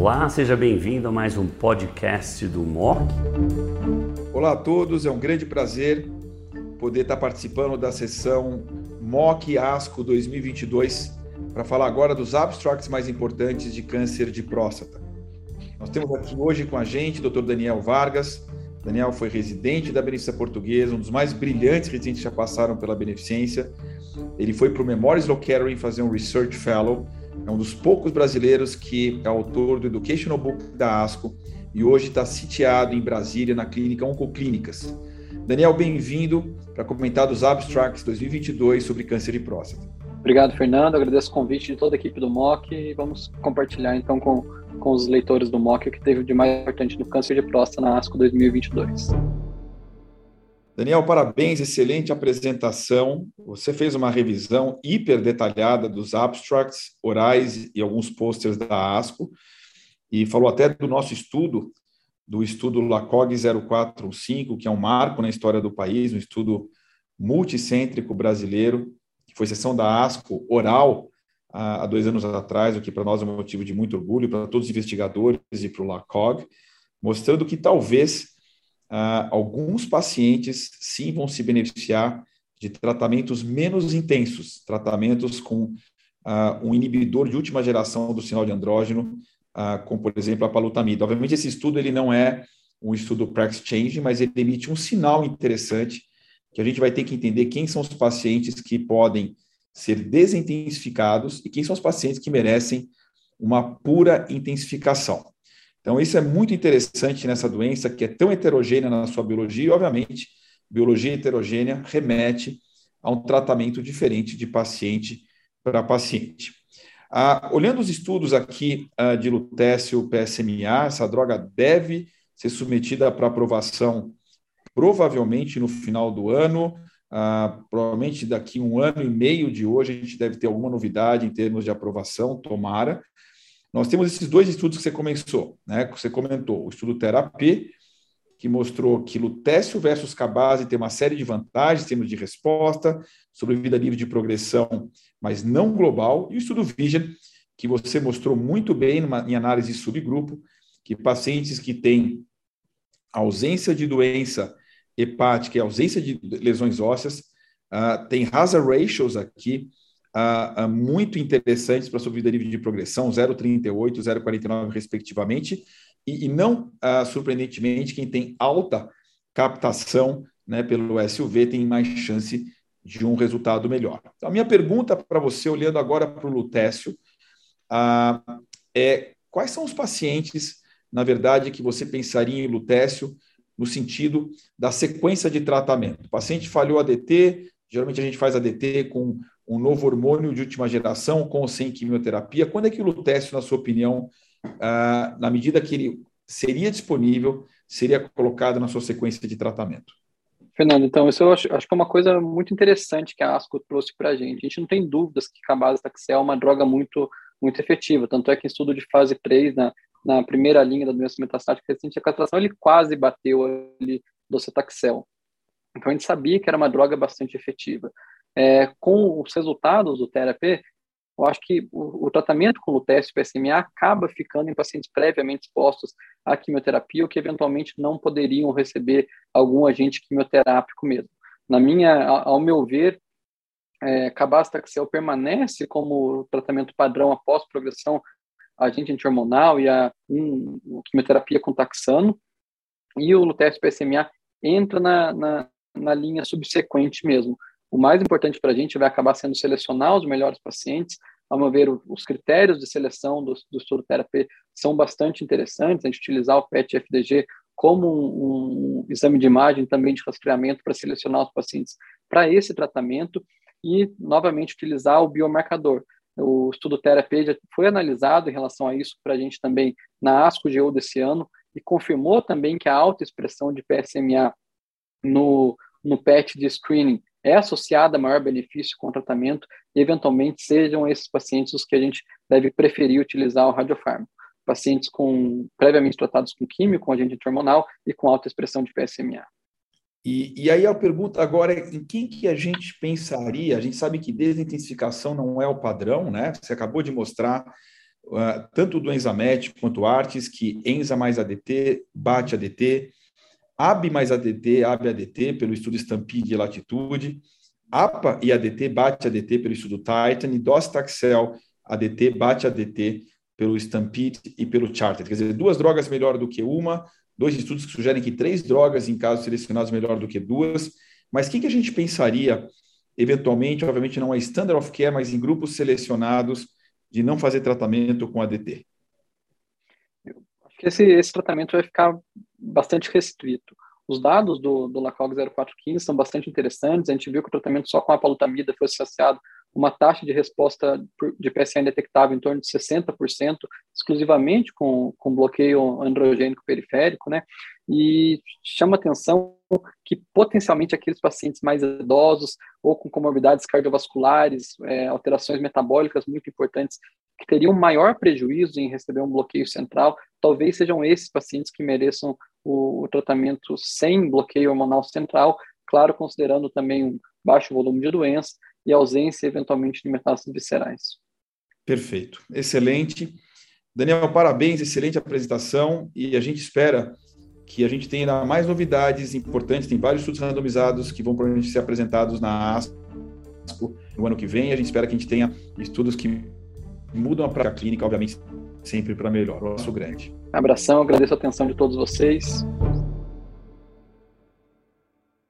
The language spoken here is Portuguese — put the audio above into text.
Olá, seja bem-vindo a mais um podcast do MOC. Olá a todos, é um grande prazer poder estar participando da sessão MOC ASCO 2022 para falar agora dos abstracts mais importantes de câncer de próstata. Nós temos aqui hoje com a gente o Dr. Daniel Vargas. Daniel foi residente da Beneficência Portuguesa, um dos mais brilhantes residentes que já passaram pela Beneficência. Ele foi para o Memorial Sloan Kettering fazer um Research Fellow é um dos poucos brasileiros que é autor do Educational Book da ASCO e hoje está sitiado em Brasília, na clínica Oncoclínicas. Daniel, bem-vindo para comentar dos Abstracts 2022 sobre câncer de próstata. Obrigado, Fernando. Agradeço o convite de toda a equipe do MOC e vamos compartilhar então com, com os leitores do MOC o que teve de mais importante no câncer de próstata na ASCO 2022. Daniel, parabéns, excelente apresentação. Você fez uma revisão hiper detalhada dos abstracts orais e alguns posters da ASCO e falou até do nosso estudo, do estudo LACOG 0415, que é um marco na história do país, um estudo multicêntrico brasileiro, que foi sessão da ASCO oral há dois anos atrás, o que para nós é um motivo de muito orgulho, para todos os investigadores e para o LACOG, mostrando que talvez ah, alguns pacientes sim vão se beneficiar de tratamentos menos intensos, tratamentos com ah, um inibidor de última geração do sinal de andrógeno, ah, como por exemplo a palutamida. Obviamente esse estudo ele não é um estudo pre-exchange, mas ele emite um sinal interessante que a gente vai ter que entender quem são os pacientes que podem ser desintensificados e quem são os pacientes que merecem uma pura intensificação. Então, isso é muito interessante nessa doença que é tão heterogênea na sua biologia, e, obviamente, biologia heterogênea remete a um tratamento diferente de paciente para paciente. Ah, olhando os estudos aqui ah, de lutécio PSMA, essa droga deve ser submetida para aprovação provavelmente no final do ano, ah, provavelmente daqui um ano e meio de hoje a gente deve ter alguma novidade em termos de aprovação, tomara. Nós temos esses dois estudos que você começou, né? Que você comentou, o estudo terapia, que mostrou que lutécio versus cabase tem uma série de vantagens em termos de resposta, sobrevida livre de progressão, mas não global, e o estudo Vision, que você mostrou muito bem numa, em análise subgrupo, que pacientes que têm ausência de doença hepática e ausência de lesões ósseas, uh, tem hazard ratios aqui uh, uh, muito interessantes para sobrevida livre de progressão, 0,38, 0,49 respectivamente, e, e não uh, surpreendentemente, quem tem alta captação né, pelo SUV tem mais chance de um resultado melhor. Então, a minha pergunta para você, olhando agora para o lutécio, é quais são os pacientes, na verdade, que você pensaria em lutécio no sentido da sequência de tratamento? O paciente falhou ADT, geralmente a gente faz ADT com um novo hormônio de última geração com ou sem quimioterapia? Quando é que o lutécio, na sua opinião, ah, na medida que ele seria disponível, seria colocado na sua sequência de tratamento? Fernando, então, isso eu acho, acho que é uma coisa muito interessante que a ASCO trouxe para a gente. A gente não tem dúvidas que Cabazitaxel é uma droga muito, muito efetiva, tanto é que em estudo de fase 3, na, na primeira linha da doença metastática recente a castração, ele quase bateu ali docetaxel. Então, a gente sabia que era uma droga bastante efetiva. É, com os resultados do TRP, eu acho que o, o tratamento com o teste PSMA acaba ficando em pacientes previamente expostos à quimioterapia ou que eventualmente não poderiam receber algum agente quimioterápico mesmo. Na minha, ao meu ver, é, Cabastaxel permanece como tratamento padrão após progressão agente antihormonal e a um, quimioterapia com taxano, e o teste PSMA entra na, na, na linha subsequente mesmo. O mais importante para a gente vai acabar sendo selecionar os melhores pacientes. A meu ver, os critérios de seleção do, do estudo terapia são bastante interessantes. A gente utilizar o PET-FDG como um, um, exame de imagem também de rastreamento para selecionar os pacientes para esse tratamento e, novamente, utilizar o biomarcador. O estudo terapia já foi analisado em relação a isso para a gente também na ASCO-GU desse ano e confirmou também que a alta expressão de PSMA no, no PET de screening é associada a maior benefício com o tratamento e, eventualmente, sejam esses pacientes os que a gente deve preferir utilizar o radiofármaco. Pacientes com, previamente tratados com químico, com agente hormonal e com alta expressão de PSMA. E, e aí a pergunta agora é em quem que a gente pensaria? A gente sabe que desintensificação não é o padrão, né? Você acabou de mostrar uh, tanto do Enzamet quanto Artes, que Enza mais ADT bate ADT, AB mais ADT, AB ADT, pelo estudo Stampede e Latitude, APA e ADT bate ADT pelo estudo Titan, e Docetaxel ADT bate ADT pelo Stampede e pelo Charter. Quer dizer, duas drogas melhor do que uma, dois estudos que sugerem que três drogas, em casos selecionados, melhor do que duas. Mas o que, que a gente pensaria, eventualmente, obviamente não é standard of care, mas em grupos selecionados, de não fazer tratamento com ADT? Acho que esse, esse tratamento vai ficar bastante restrito. Os dados do, do LACOG 0415 são bastante interessantes. A gente viu que o tratamento só com a palutamida foi associado uma taxa de resposta de PSA indetectável em torno de 60%, exclusivamente com, com bloqueio androgênico periférico, né? E chama atenção que potencialmente aqueles pacientes mais idosos ou com comorbidades cardiovasculares, é, alterações metabólicas muito importantes, que teriam maior prejuízo em receber um bloqueio central, talvez sejam esses pacientes que mereçam o, o tratamento sem bloqueio hormonal central, claro, considerando também um baixo volume de doença, e ausência, eventualmente, de metástases viscerais. Perfeito, excelente. Daniel, parabéns, excelente apresentação e a gente espera que a gente tenha mais novidades importantes. Tem vários estudos randomizados que vão provavelmente ser apresentados na ASCO no ano que vem. A gente espera que a gente tenha estudos que mudam a prática clínica, obviamente, sempre para melhor. Um abraço grande. Abração, agradeço a atenção de todos vocês.